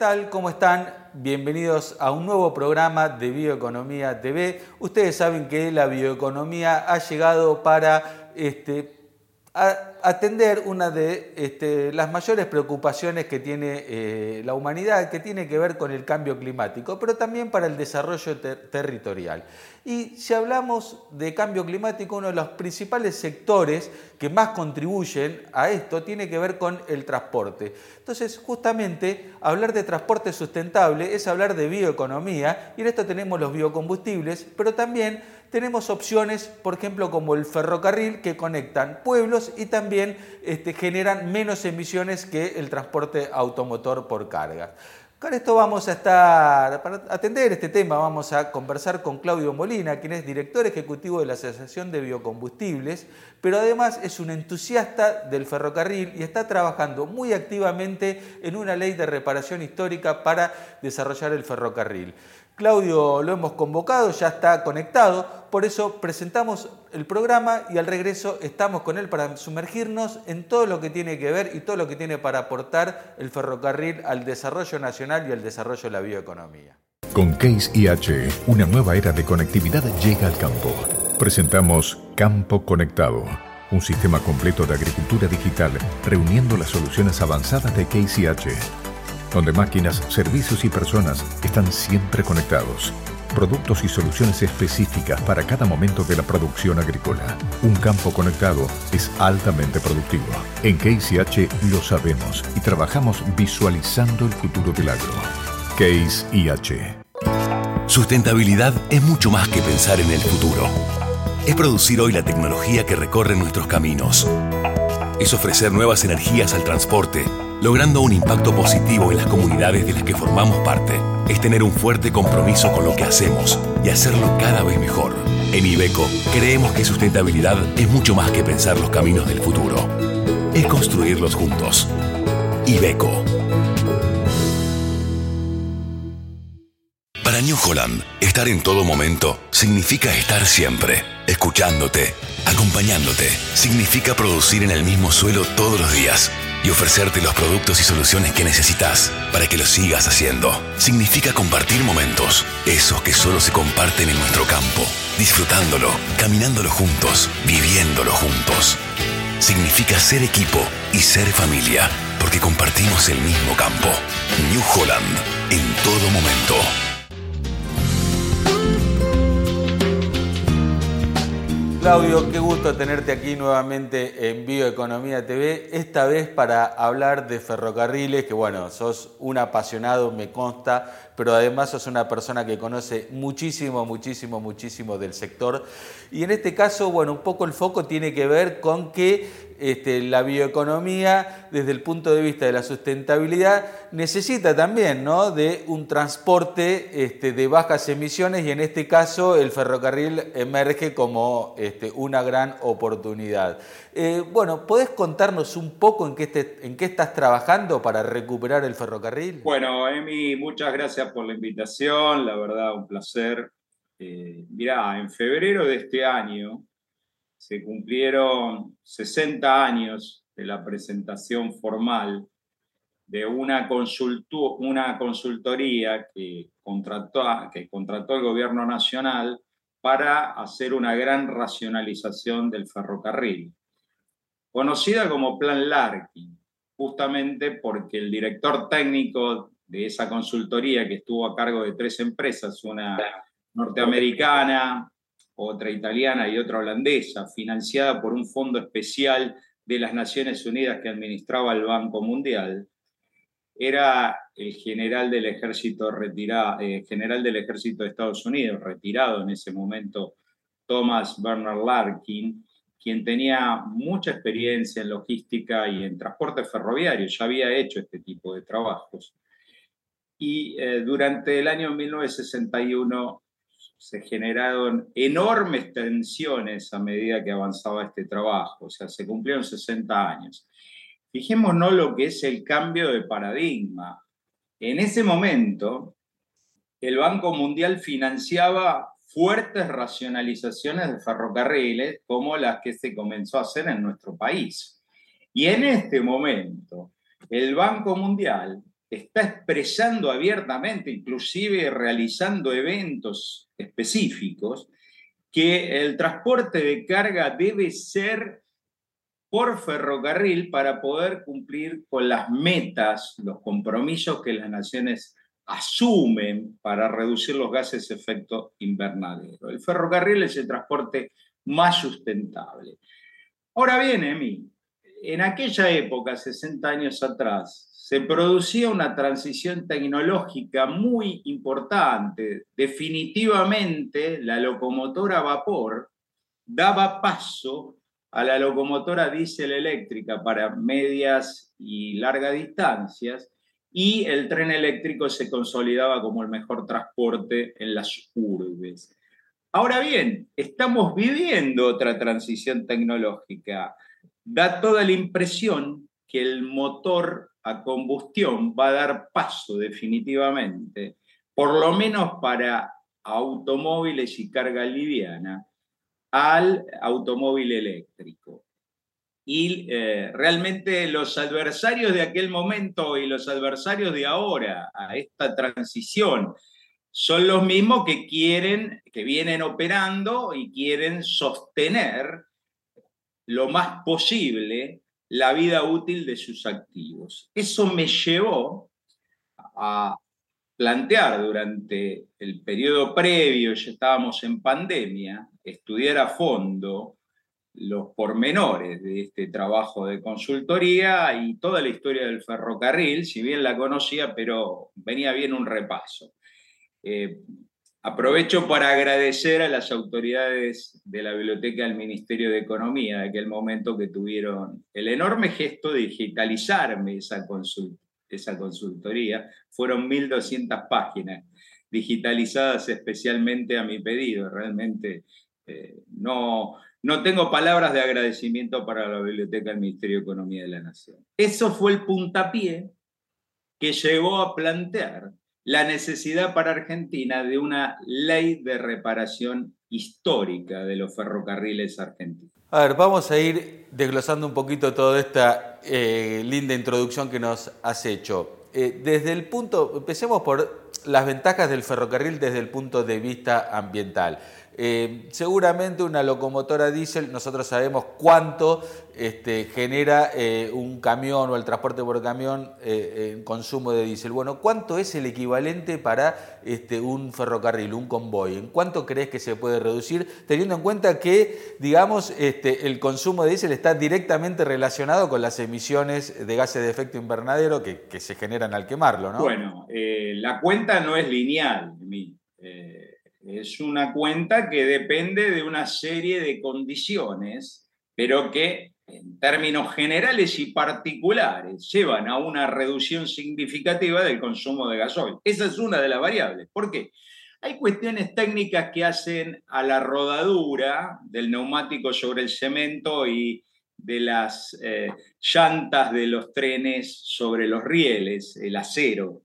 tal? ¿Cómo están? Bienvenidos a un nuevo programa de Bioeconomía TV. Ustedes saben que la bioeconomía ha llegado para este, atender una de este, las mayores preocupaciones que tiene eh, la humanidad, que tiene que ver con el cambio climático, pero también para el desarrollo territorial. Y si hablamos de cambio climático, uno de los principales sectores que más contribuyen a esto tiene que ver con el transporte. Entonces, justamente, hablar de transporte sustentable es hablar de bioeconomía, y en esto tenemos los biocombustibles, pero también tenemos opciones, por ejemplo, como el ferrocarril, que conectan pueblos y también este, generan menos emisiones que el transporte automotor por carga. Con esto vamos a estar, para atender este tema, vamos a conversar con Claudio Molina, quien es director ejecutivo de la Asociación de Biocombustibles, pero además es un entusiasta del ferrocarril y está trabajando muy activamente en una ley de reparación histórica para desarrollar el ferrocarril. Claudio lo hemos convocado, ya está conectado, por eso presentamos el programa y al regreso estamos con él para sumergirnos en todo lo que tiene que ver y todo lo que tiene para aportar el ferrocarril al desarrollo nacional y al desarrollo de la bioeconomía. Con Case IH, una nueva era de conectividad llega al campo. Presentamos Campo Conectado, un sistema completo de agricultura digital reuniendo las soluciones avanzadas de Case IH donde máquinas, servicios y personas están siempre conectados. Productos y soluciones específicas para cada momento de la producción agrícola. Un campo conectado es altamente productivo. En Case lo sabemos y trabajamos visualizando el futuro del agro. Case IH. Sustentabilidad es mucho más que pensar en el futuro. Es producir hoy la tecnología que recorre nuestros caminos. Es ofrecer nuevas energías al transporte logrando un impacto positivo en las comunidades de las que formamos parte, es tener un fuerte compromiso con lo que hacemos y hacerlo cada vez mejor. En Ibeco creemos que sustentabilidad es mucho más que pensar los caminos del futuro. Es construirlos juntos. Ibeco. Para New Holland, estar en todo momento significa estar siempre, escuchándote, acompañándote. Significa producir en el mismo suelo todos los días y ofrecerte los productos y soluciones que necesitas para que lo sigas haciendo. Significa compartir momentos, esos que solo se comparten en nuestro campo, disfrutándolo, caminándolo juntos, viviéndolo juntos. Significa ser equipo y ser familia, porque compartimos el mismo campo. New Holland, en todo momento. Claudio, qué gusto tenerte aquí nuevamente en Bioeconomía TV, esta vez para hablar de ferrocarriles, que bueno, sos un apasionado, me consta, pero además sos una persona que conoce muchísimo, muchísimo, muchísimo del sector. Y en este caso, bueno, un poco el foco tiene que ver con que este, la bioeconomía, desde el punto de vista de la sustentabilidad, necesita también ¿no? de un transporte este, de bajas emisiones y en este caso el ferrocarril emerge como este, una gran oportunidad. Eh, bueno, ¿podés contarnos un poco en qué, estás trabajando para recuperar el ferrocarril? Bueno, Emi, muchas gracias por la invitación, la verdad, un placer. Eh, mirá, en febrero de este año, se cumplieron 60 años de la presentación formal de una, una consultoría que contrató, que contrató el gobierno nacional para hacer una gran racionalización del ferrocarril, conocida como Plan Larkin, justamente porque el director técnico de esa consultoría, que estuvo a cargo de tres empresas, una norteamericana, otra italiana y otra holandesa, financiada por un fondo especial de las Naciones Unidas que administraba el Banco Mundial, era el general del ejército retirado, eh, general del ejército de Estados Unidos, retirado en ese momento, Thomas Bernard Larkin, quien tenía mucha experiencia en logística y en transporte ferroviario, ya había hecho este tipo de trabajos. Y eh, durante el año 1961 se generaron enormes tensiones a medida que avanzaba este trabajo, o sea, se cumplieron 60 años. Fijémonos lo que es el cambio de paradigma. En ese momento, el Banco Mundial financiaba fuertes racionalizaciones de ferrocarriles como las que se comenzó a hacer en nuestro país. Y en este momento, el Banco Mundial está expresando abiertamente, inclusive realizando eventos específicos, que el transporte de carga debe ser por ferrocarril para poder cumplir con las metas, los compromisos que las naciones asumen para reducir los gases de efecto invernadero. El ferrocarril es el transporte más sustentable. Ahora bien, Emi, en aquella época, 60 años atrás, se producía una transición tecnológica muy importante. Definitivamente, la locomotora a vapor daba paso a la locomotora diésel eléctrica para medias y largas distancias y el tren eléctrico se consolidaba como el mejor transporte en las urbes. Ahora bien, estamos viviendo otra transición tecnológica. Da toda la impresión que el motor a combustión va a dar paso definitivamente, por lo menos para automóviles y carga liviana, al automóvil eléctrico. Y eh, realmente los adversarios de aquel momento y los adversarios de ahora a esta transición son los mismos que quieren, que vienen operando y quieren sostener lo más posible la vida útil de sus activos. Eso me llevó a plantear durante el periodo previo, ya estábamos en pandemia, estudiar a fondo los pormenores de este trabajo de consultoría y toda la historia del ferrocarril, si bien la conocía, pero venía bien un repaso. Eh, Aprovecho para agradecer a las autoridades de la Biblioteca del Ministerio de Economía de aquel momento que tuvieron el enorme gesto de digitalizarme esa, esa consultoría. Fueron 1.200 páginas digitalizadas especialmente a mi pedido. Realmente eh, no, no tengo palabras de agradecimiento para la Biblioteca del Ministerio de Economía de la Nación. Eso fue el puntapié que llegó a plantear la necesidad para Argentina de una ley de reparación histórica de los ferrocarriles argentinos. A ver, vamos a ir desglosando un poquito toda esta eh, linda introducción que nos has hecho. Eh, desde el punto, empecemos por las ventajas del ferrocarril desde el punto de vista ambiental. Eh, seguramente una locomotora diésel, nosotros sabemos cuánto este, genera eh, un camión o el transporte por camión eh, en consumo de diésel. Bueno, ¿cuánto es el equivalente para este, un ferrocarril, un convoy? ¿En cuánto crees que se puede reducir, teniendo en cuenta que, digamos, este, el consumo de diésel está directamente relacionado con las emisiones de gases de efecto invernadero que, se generan al quemarlo? ¿no? Bueno, la cuenta no es lineal. Es una cuenta que depende de una serie de condiciones, pero que en términos generales y particulares llevan a una reducción significativa del consumo de gasoil. Esa es una de las variables. ¿Por qué? Hay cuestiones técnicas que hacen a la rodadura del neumático sobre el cemento y de las eh, llantas de los trenes sobre los rieles, el acero.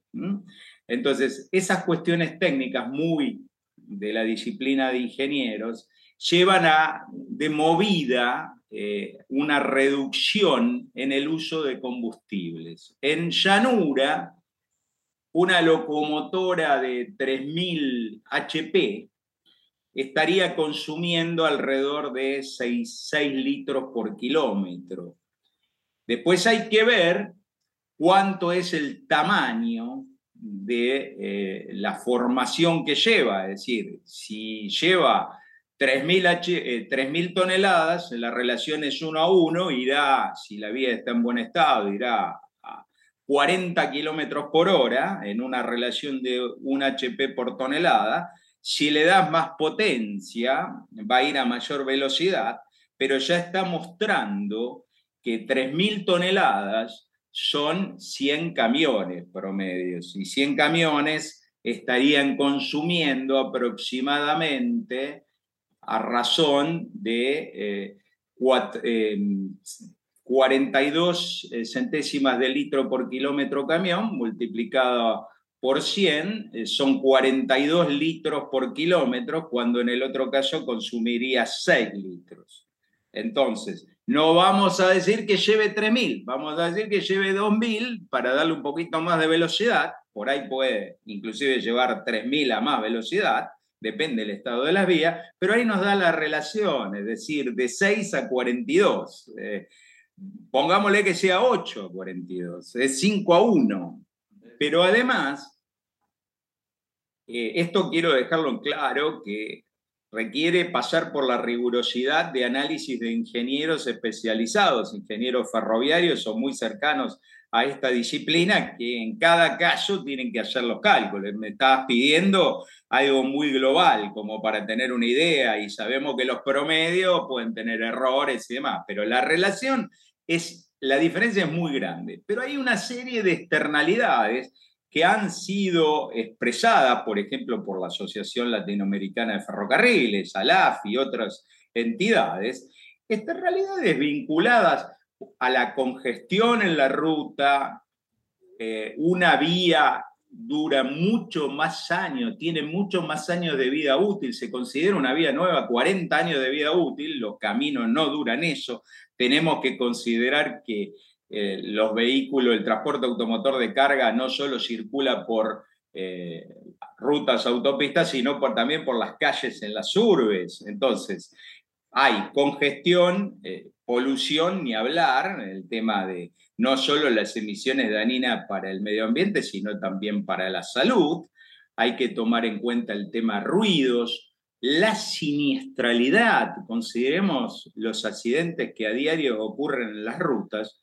Entonces, esas cuestiones técnicas muy de la disciplina de ingenieros llevan a, de movida, eh, una reducción en el uso de combustibles. En llanura, una locomotora de 3.000 HP estaría consumiendo alrededor de 6, 6 litros por kilómetro. Después hay que ver cuánto es el tamaño de eh, la formación que lleva, es decir, si lleva 3.000 eh, toneladas, la relación es 1 a 1, irá, si la vía está en buen estado, irá a 40 kilómetros por hora en una relación de 1 HP por tonelada. Si le das más potencia, va a ir a mayor velocidad, pero ya está mostrando que 3.000 toneladas son 100 camiones promedios y 100 camiones estarían consumiendo aproximadamente a razón de 42 eh, eh, centésimas de litro por kilómetro camión, multiplicado por 100, eh, son 42 litros por kilómetro, cuando en el otro caso consumiría 6 litros. Entonces, no vamos a decir que lleve 3.000, vamos a decir que lleve 2.000 para darle un poquito más de velocidad. Por ahí puede inclusive llevar 3.000 a más velocidad, depende del estado de las vías, pero ahí nos da la relación, es decir, de 6 a 42. Eh, pongámosle que sea 8 a 42, es 5 a 1. Pero además, eh, esto quiero dejarlo en claro, que requiere pasar por la rigurosidad de análisis de ingenieros especializados, ingenieros ferroviarios o muy cercanos a esta disciplina, que en cada caso tienen que hacer los cálculos. Me estabas pidiendo algo muy global, como para tener una idea, y sabemos que los promedios pueden tener errores y demás, pero la relación es, la diferencia es muy grande. Pero hay una serie de externalidades que han sido expresadas, por ejemplo, por la Asociación Latinoamericana de Ferrocarriles, ALAF y otras entidades, estas realidades vinculadas a la congestión en la ruta, eh, una vía dura mucho más años, tiene mucho más años de vida útil, se considera una vía nueva, 40 años de vida útil, los caminos no duran eso, tenemos que considerar que eh, los vehículos, el transporte automotor de carga no solo circula por eh, rutas autopistas, sino también por las calles en las urbes. Entonces, hay congestión, eh, polución, ni hablar, el tema de no solo las emisiones dañinas para el medio ambiente, sino también para la salud. Hay que tomar en cuenta el tema ruidos, la siniestralidad, consideremos los accidentes que a diario ocurren en las rutas,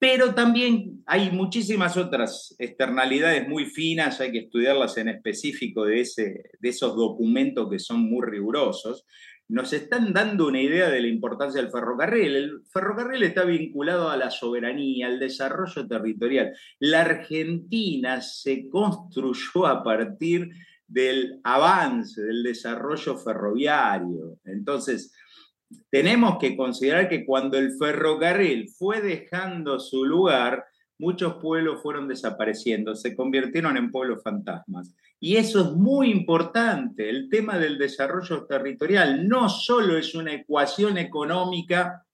pero también hay muchísimas otras externalidades muy finas, hay que estudiarlas en específico de, ese, de esos documentos que son muy rigurosos. Nos están dando una idea de la importancia del ferrocarril. El ferrocarril está vinculado a la soberanía, al desarrollo territorial. La Argentina se construyó a partir del avance, del desarrollo ferroviario. Entonces, tenemos que considerar que cuando el ferrocarril fue dejando su lugar, muchos pueblos fueron desapareciendo, se convirtieron en pueblos fantasmas. Y eso es muy importante, el tema del desarrollo territorial no solo es una ecuación económica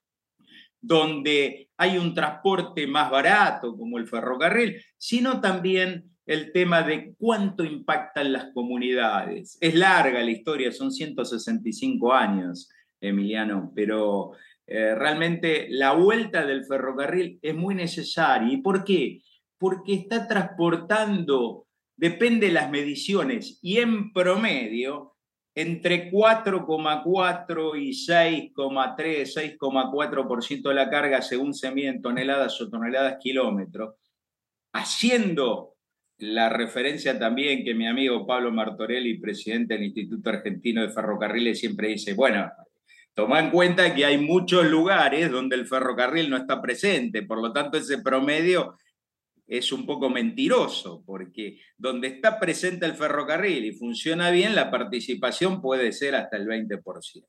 donde hay un transporte más barato como el ferrocarril, sino también el tema de cuánto impactan las comunidades. Es larga la historia, son 165 años Emiliano, pero eh, realmente la vuelta del ferrocarril es muy necesaria. ¿Y por qué? Porque está transportando, depende de las mediciones, y en promedio, entre 4,4 y 6,3, 6,4% de la carga según se miden toneladas o toneladas kilómetros, haciendo la referencia también que mi amigo Pablo Martorelli, presidente del Instituto Argentino de Ferrocarriles, siempre dice, bueno, Toma en cuenta que hay muchos lugares donde el ferrocarril no está presente, por lo tanto ese promedio es un poco mentiroso, porque donde está presente el ferrocarril y funciona bien, la participación puede ser hasta el 20%.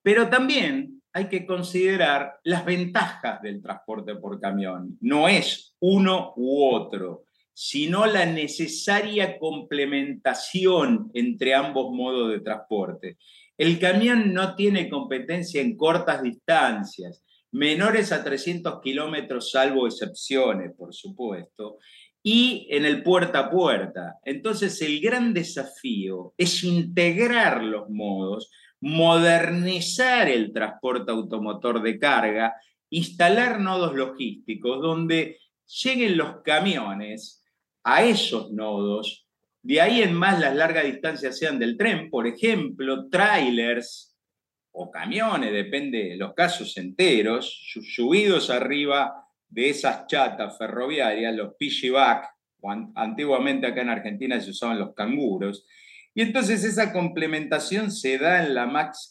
Pero también hay que considerar las ventajas del transporte por camión. No es uno u otro, sino la necesaria complementación entre ambos modos de transporte. El camión no tiene competencia en cortas distancias, menores a 300 kilómetros, salvo excepciones, por supuesto, y en el puerta a puerta. Entonces, el gran desafío es integrar los modos, modernizar el transporte automotor de carga, instalar nodos logísticos donde lleguen los camiones a esos nodos de ahí en más las largas distancias sean del tren, por ejemplo, trailers o camiones, depende de los casos enteros, subidos arriba de esas chatas ferroviarias, los piggyback, antiguamente acá en Argentina se usaban los canguros, y entonces esa complementación se da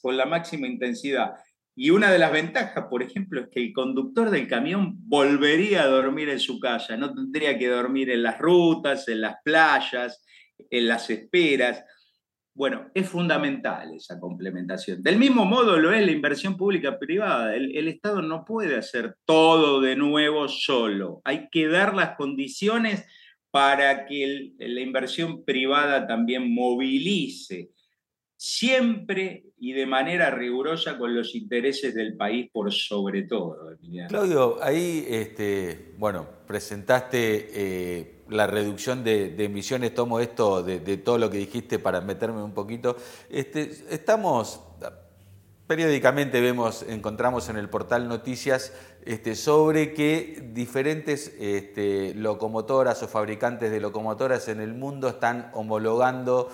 con la máxima intensidad. Y una de las ventajas, por ejemplo, es que el conductor del camión volvería a dormir en su casa, no tendría que dormir en las rutas, en las playas, en las esperas. Bueno, es fundamental esa complementación. Del mismo modo lo es la inversión pública privada. El, Estado no puede hacer todo de nuevo solo. Hay que dar las condiciones para que la inversión privada también movilice. siempre y de manera rigurosa con los intereses del país por sobre todo. Claudio, ahí, este, bueno, presentaste eh, la reducción de, emisiones, tomo esto de, todo lo que dijiste para meterme un poquito. Este, estamos, periódicamente vemos, encontramos en el portal noticias este, sobre que diferentes este, locomotoras o fabricantes de locomotoras en el mundo están homologando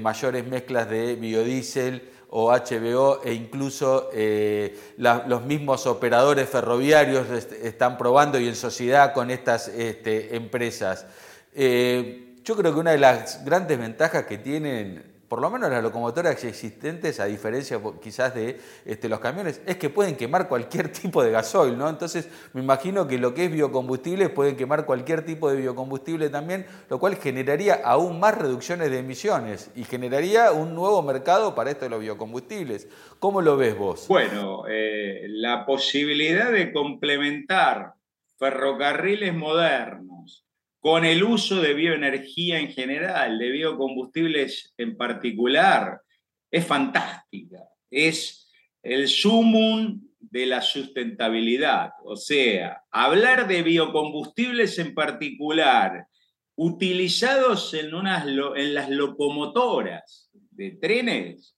mayores mezclas de biodiesel o HBO e incluso eh, los mismos operadores ferroviarios están probando y en sociedad con estas empresas. Eh, yo creo que una de las grandes ventajas que tienen por lo menos las locomotoras existentes, a diferencia quizás de este, los camiones, es que pueden quemar cualquier tipo de gasoil, ¿no? Entonces me imagino que lo que es biocombustible pueden quemar cualquier tipo de biocombustible también, lo cual generaría aún más reducciones de emisiones y generaría un nuevo mercado para esto de los biocombustibles. ¿Cómo lo ves vos? Bueno, eh, la posibilidad de complementar ferrocarriles modernos con el uso de bioenergía en general, de biocombustibles en particular, es fantástica. Es el sumum de la sustentabilidad. O sea, hablar de biocombustibles en particular, utilizados en, unas, en las locomotoras de trenes,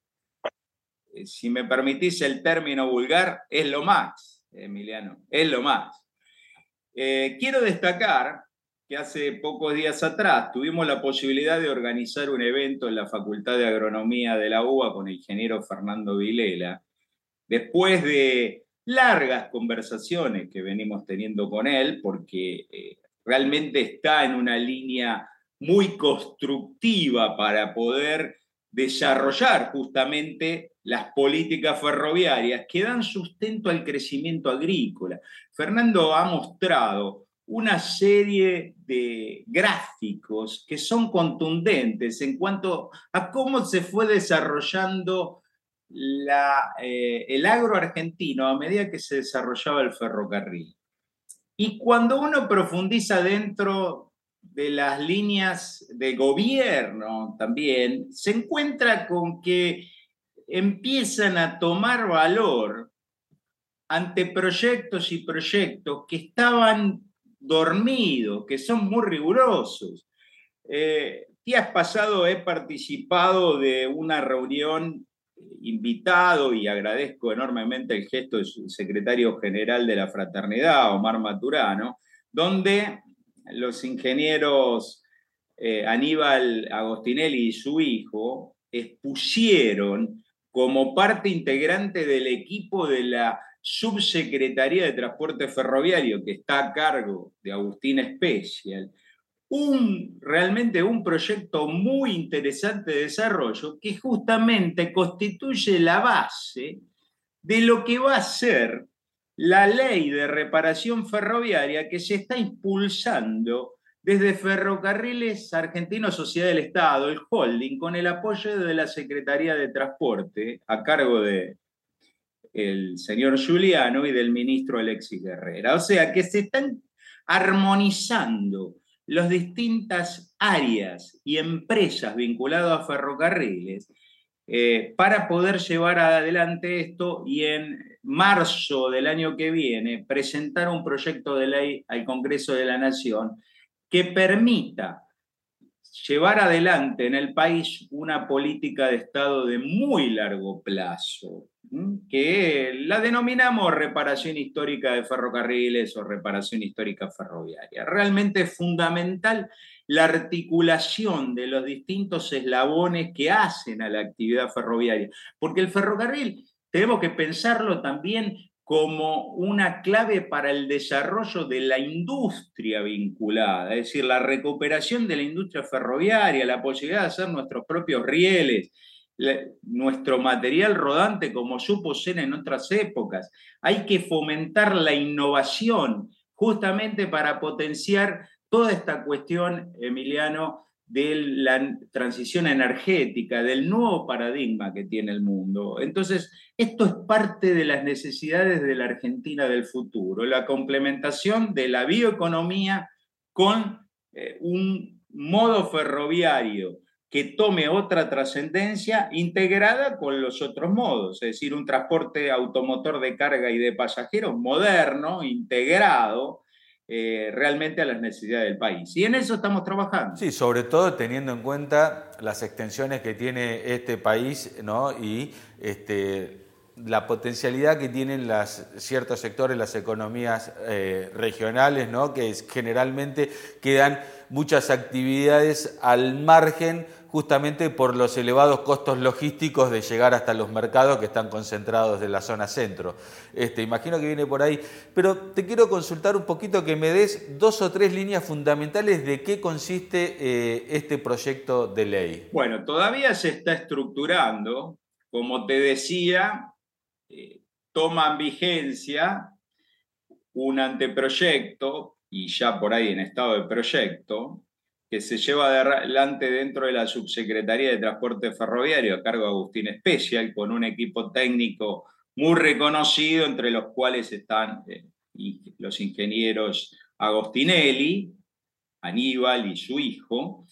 eh, si me permitís el término vulgar, es lo más, Emiliano, es lo más. Eh, quiero destacar que hace pocos días atrás tuvimos la posibilidad de organizar un evento en la Facultad de Agronomía de la UBA con el ingeniero Fernando Vilela, después de largas conversaciones que venimos teniendo con él, porque eh, realmente está en una línea muy constructiva para poder desarrollar justamente las políticas ferroviarias que dan sustento al crecimiento agrícola. Fernando ha mostrado una serie de gráficos que son contundentes en cuanto a cómo se fue desarrollando eh, el agro argentino a medida que se desarrollaba el ferrocarril. Y cuando uno profundiza dentro de las líneas de gobierno también, se encuentra con que empiezan a tomar valor ante proyectos y proyectos que estaban dormido, que son muy rigurosos. Eh, días pasados he participado de una reunión eh, invitado y agradezco enormemente el gesto del secretario general de la fraternidad, Omar Maturano, donde los ingenieros eh, Aníbal Agostinelli y su hijo expusieron como parte integrante del equipo de la Subsecretaría de Transporte Ferroviario, que está a cargo de Agustín Special, un, realmente un proyecto muy interesante de desarrollo que justamente constituye la base de lo que va a ser la ley de reparación ferroviaria que se está impulsando desde Ferrocarriles Argentinos Sociedad del Estado, el holding, con el apoyo de la Secretaría de Transporte a cargo de el señor Giuliano y del ministro Alexis Guerrera. O sea que se están armonizando las distintas áreas y empresas vinculadas a ferrocarriles eh, para poder llevar adelante esto y en marzo del año que viene presentar un proyecto de ley al Congreso de la Nación que permita llevar adelante en el país una política de Estado de muy largo plazo, que la denominamos reparación histórica de ferrocarriles o reparación histórica ferroviaria. Realmente es fundamental la articulación de los distintos eslabones que hacen a la actividad ferroviaria, porque el ferrocarril tenemos que pensarlo también como una clave para el desarrollo de la industria vinculada, es decir, la recuperación de la industria ferroviaria, la posibilidad de hacer nuestros propios rieles, nuestro material rodante como supo ser en otras épocas. Hay que fomentar la innovación justamente para potenciar toda esta cuestión, Emiliano, de la transición energética, del nuevo paradigma que tiene el mundo. Entonces, esto es parte de las necesidades de la Argentina del futuro, la complementación de la bioeconomía con eh, un modo ferroviario que tome otra trascendencia integrada con los otros modos, es decir, un transporte automotor de carga y de pasajeros moderno, integrado, eh, realmente a las necesidades del país. Y en eso estamos trabajando. Sí, sobre todo teniendo en cuenta las extensiones que tiene este país ¿no? y este, la potencialidad que tienen las, ciertos sectores, las economías eh, regionales, ¿no? que generalmente quedan muchas actividades al margen justamente por los elevados costos logísticos de llegar hasta los mercados que están concentrados en la zona centro. Este, imagino que viene por ahí, pero te quiero consultar un poquito que me des dos o tres líneas fundamentales de qué consiste eh, este proyecto de ley. Bueno, todavía se está estructurando, como te decía, eh, toman vigencia un anteproyecto y ya por ahí en estado de proyecto, que se lleva adelante dentro de la Subsecretaría de Transporte Ferroviario a cargo de Agustín Especial, con un equipo técnico muy reconocido, entre los cuales están eh, los ingenieros Agostinelli, Aníbal y su hijo,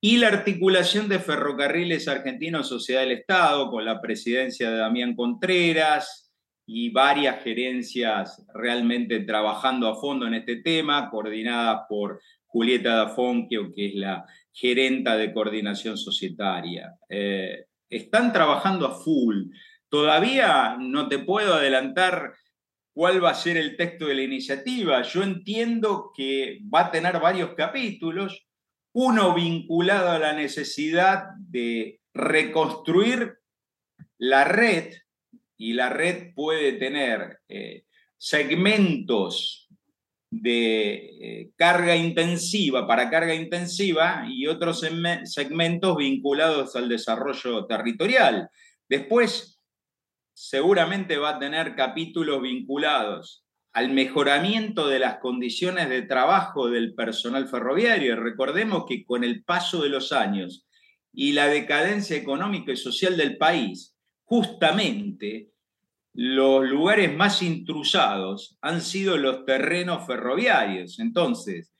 y la articulación de Ferrocarriles Argentinos Sociedad del Estado, con la presidencia de Damián Contreras y varias gerencias realmente trabajando a fondo en este tema, coordinadas por Julieta Dafonquio, que es la gerenta de coordinación societaria. Eh, están trabajando a full. Todavía no te puedo adelantar cuál va a ser el texto de la iniciativa. Yo entiendo que va a tener varios capítulos uno vinculado a la necesidad de reconstruir la red, y la red puede tener eh, segmentos de eh, carga intensiva para carga intensiva y otros segmentos vinculados al desarrollo territorial. Después, seguramente va a tener capítulos vinculados al mejoramiento de las condiciones de trabajo del personal ferroviario. Recordemos que con el paso de los años y la decadencia económica y social del país, justamente los lugares más intrusados han sido los terrenos ferroviarios. Entonces,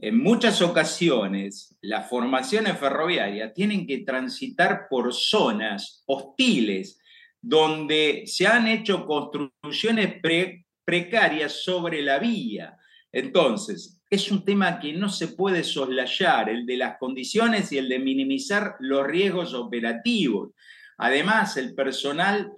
en muchas ocasiones, las formaciones ferroviarias tienen que transitar por zonas hostiles donde se han hecho construcciones pre precarias sobre la vía. Entonces, es un tema que no se puede soslayar, el de las condiciones y el de minimizar los riesgos operativos. Además, el personal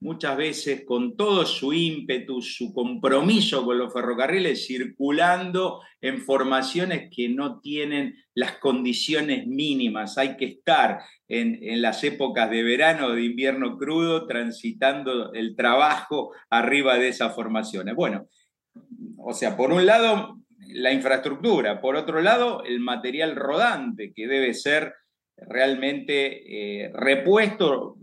muchas veces con todo su ímpetu, su compromiso con los ferrocarriles, circulando en formaciones que no tienen las condiciones mínimas. Hay que estar en, las épocas de verano o de invierno crudo transitando el trabajo arriba de esas formaciones. Bueno, o sea, por un lado, la infraestructura, por otro lado, el material rodante que debe ser realmente eh, repuesto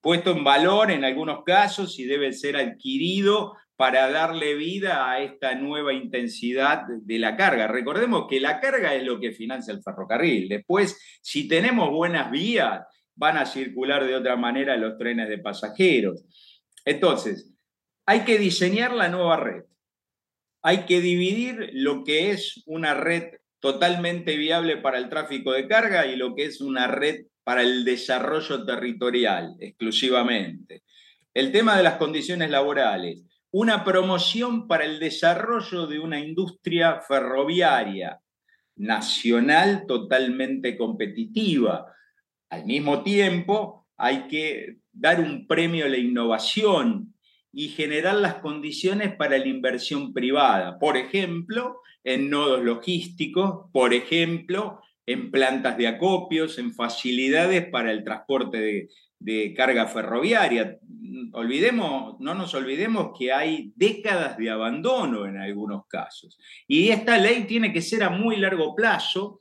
puesto en valor en algunos casos y debe ser adquirido para darle vida a esta nueva intensidad de la carga. Recordemos que la carga es lo que financia el ferrocarril. Después, si tenemos buenas vías, van a circular de otra manera los trenes de pasajeros. Entonces, hay que diseñar la nueva red. Hay que dividir lo que es una red totalmente viable para el tráfico de carga y lo que es una red para el desarrollo territorial exclusivamente. El tema de las condiciones laborales, una promoción para el desarrollo de una industria ferroviaria nacional totalmente competitiva. Al mismo tiempo, hay que dar un premio a la innovación y generar las condiciones para la inversión privada, por ejemplo, en nodos logísticos, por ejemplo, en plantas de acopios, en facilidades para el transporte de, carga ferroviaria. Olvidemos, no nos olvidemos que hay décadas de abandono en algunos casos. Y esta ley tiene que ser a muy largo plazo,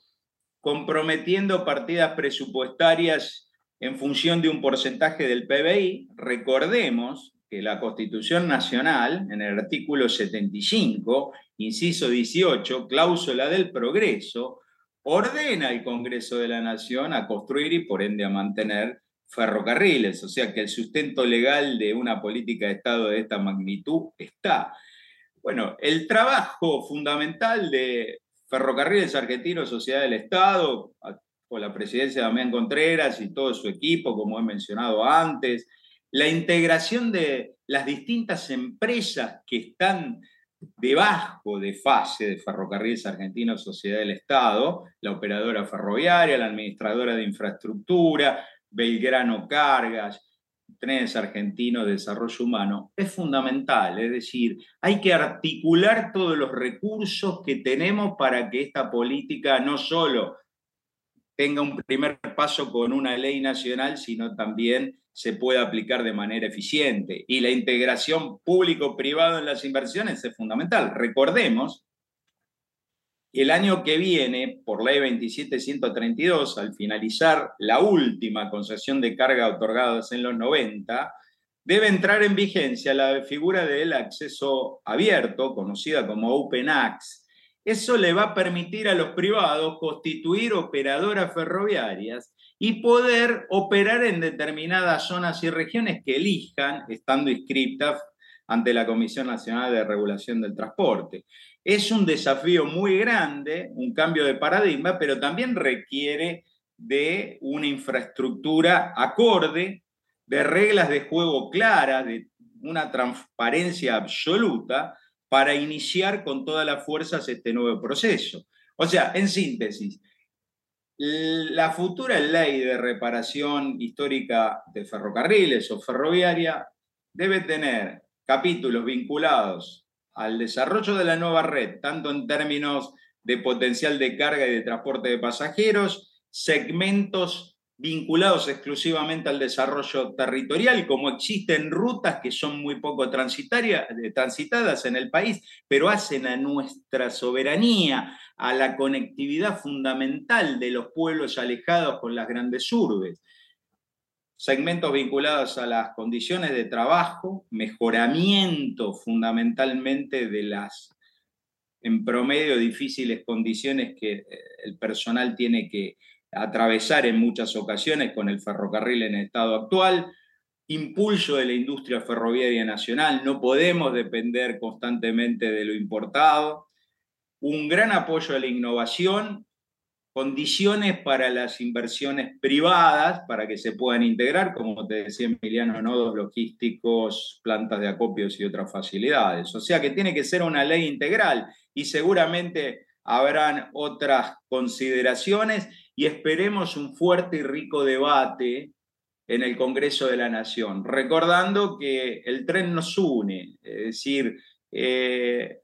comprometiendo partidas presupuestarias en función de un porcentaje del PBI. Recordemos que la Constitución Nacional, en el artículo 75, inciso 18, cláusula del progreso, ordena al Congreso de la Nación a construir y por ende a mantener ferrocarriles, o sea que el sustento legal de una política de Estado de esta magnitud está. Bueno, el trabajo fundamental de Ferrocarriles Argentinos, Sociedad del Estado, con la presidencia de Damián Contreras y todo su equipo, como he mencionado antes, la integración de las distintas empresas que están debajo de fase de Ferrocarriles Argentinos Sociedad del Estado, la operadora ferroviaria, la administradora de infraestructura, Belgrano Cargas, Trenes Argentinos de Desarrollo Humano, es fundamental. Es decir, hay que articular todos los recursos que tenemos para que esta política no solo tenga un primer paso con una ley nacional, sino también se pueda aplicar de manera eficiente. Y la integración público-privado en las inversiones es fundamental. Recordemos el año que viene, por ley 27132, al finalizar la última concesión de carga otorgada en los 90, debe entrar en vigencia la figura del acceso abierto, conocida como Open Access. Eso le va a permitir a los privados constituir operadoras ferroviarias y poder operar en determinadas zonas y regiones que elijan, estando inscritas ante la Comisión Nacional de Regulación del Transporte. Es un desafío muy grande, un cambio de paradigma, pero también requiere de una infraestructura acorde, de reglas de juego claras, de una transparencia absoluta para iniciar con todas las fuerzas este nuevo proceso. O sea, en síntesis, la futura ley de reparación histórica de ferrocarriles o ferroviaria debe tener capítulos vinculados al desarrollo de la nueva red, tanto en términos de potencial de carga y de transporte de pasajeros, segmentos vinculados exclusivamente al desarrollo territorial, como existen rutas que son muy poco eh, transitadas en el país, pero hacen a nuestra soberanía, a la conectividad fundamental de los pueblos alejados con las grandes urbes. Segmentos vinculados a las condiciones de trabajo, mejoramiento fundamentalmente de las, en promedio, difíciles condiciones que eh, el personal tiene que atravesar en muchas ocasiones con el ferrocarril en estado actual, impulso de la industria ferroviaria nacional, no podemos depender constantemente de lo importado, un gran apoyo a la innovación condiciones para las inversiones privadas para que se puedan integrar, como te decía Emiliano, nodos logísticos, plantas de acopios y otras facilidades. O sea que tiene que ser una ley integral y seguramente habrán otras consideraciones y esperemos un fuerte y rico debate en el Congreso de la Nación, recordando que el tren nos une, es decir, eh,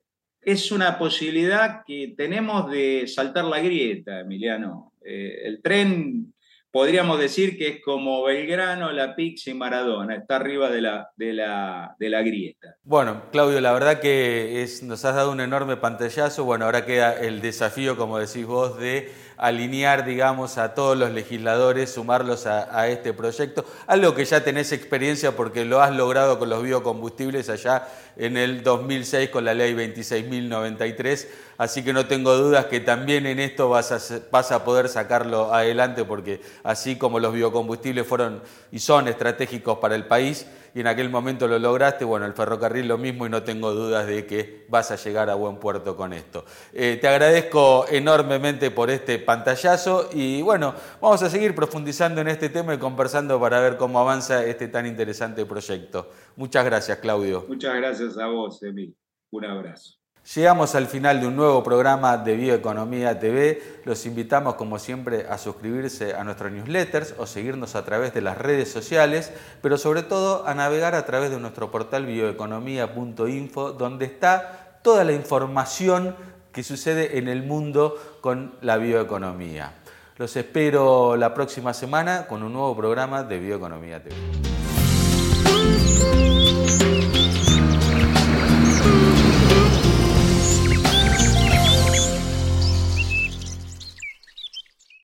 es una posibilidad que tenemos de saltar la grieta, Emiliano. Eh, el tren, podríamos decir que es como Belgrano, La Pix y Maradona, está arriba de la, de la, de la grieta. Bueno, Claudio, la verdad que nos has dado un enorme pantallazo. Bueno, ahora queda el desafío, como decís vos, de alinear, digamos, a todos los legisladores, sumarlos a, este proyecto, algo que ya tenés experiencia porque lo has logrado con los biocombustibles allá en el 2006 con la ley 26.093, así que no tengo dudas que también en esto vas a, vas a poder sacarlo adelante porque así como los biocombustibles fueron y son estratégicos para el país, y en aquel momento lo lograste, bueno, el ferrocarril lo mismo y no tengo dudas de que vas a llegar a buen puerto con esto. Eh, te agradezco enormemente por este pantallazo y bueno, vamos a seguir profundizando en este tema y conversando para ver cómo avanza este tan interesante proyecto. Muchas gracias, Claudio. Muchas gracias a vos, Emil. Un abrazo. Llegamos al final de un nuevo programa de Bioeconomía TV. Los invitamos, como siempre, a suscribirse a nuestros newsletters o seguirnos a través de las redes sociales, pero sobre todo a navegar a través de nuestro portal bioeconomía.info, donde está toda la información que sucede en el mundo con la bioeconomía. Los espero la próxima semana con un nuevo programa de Bioeconomía TV.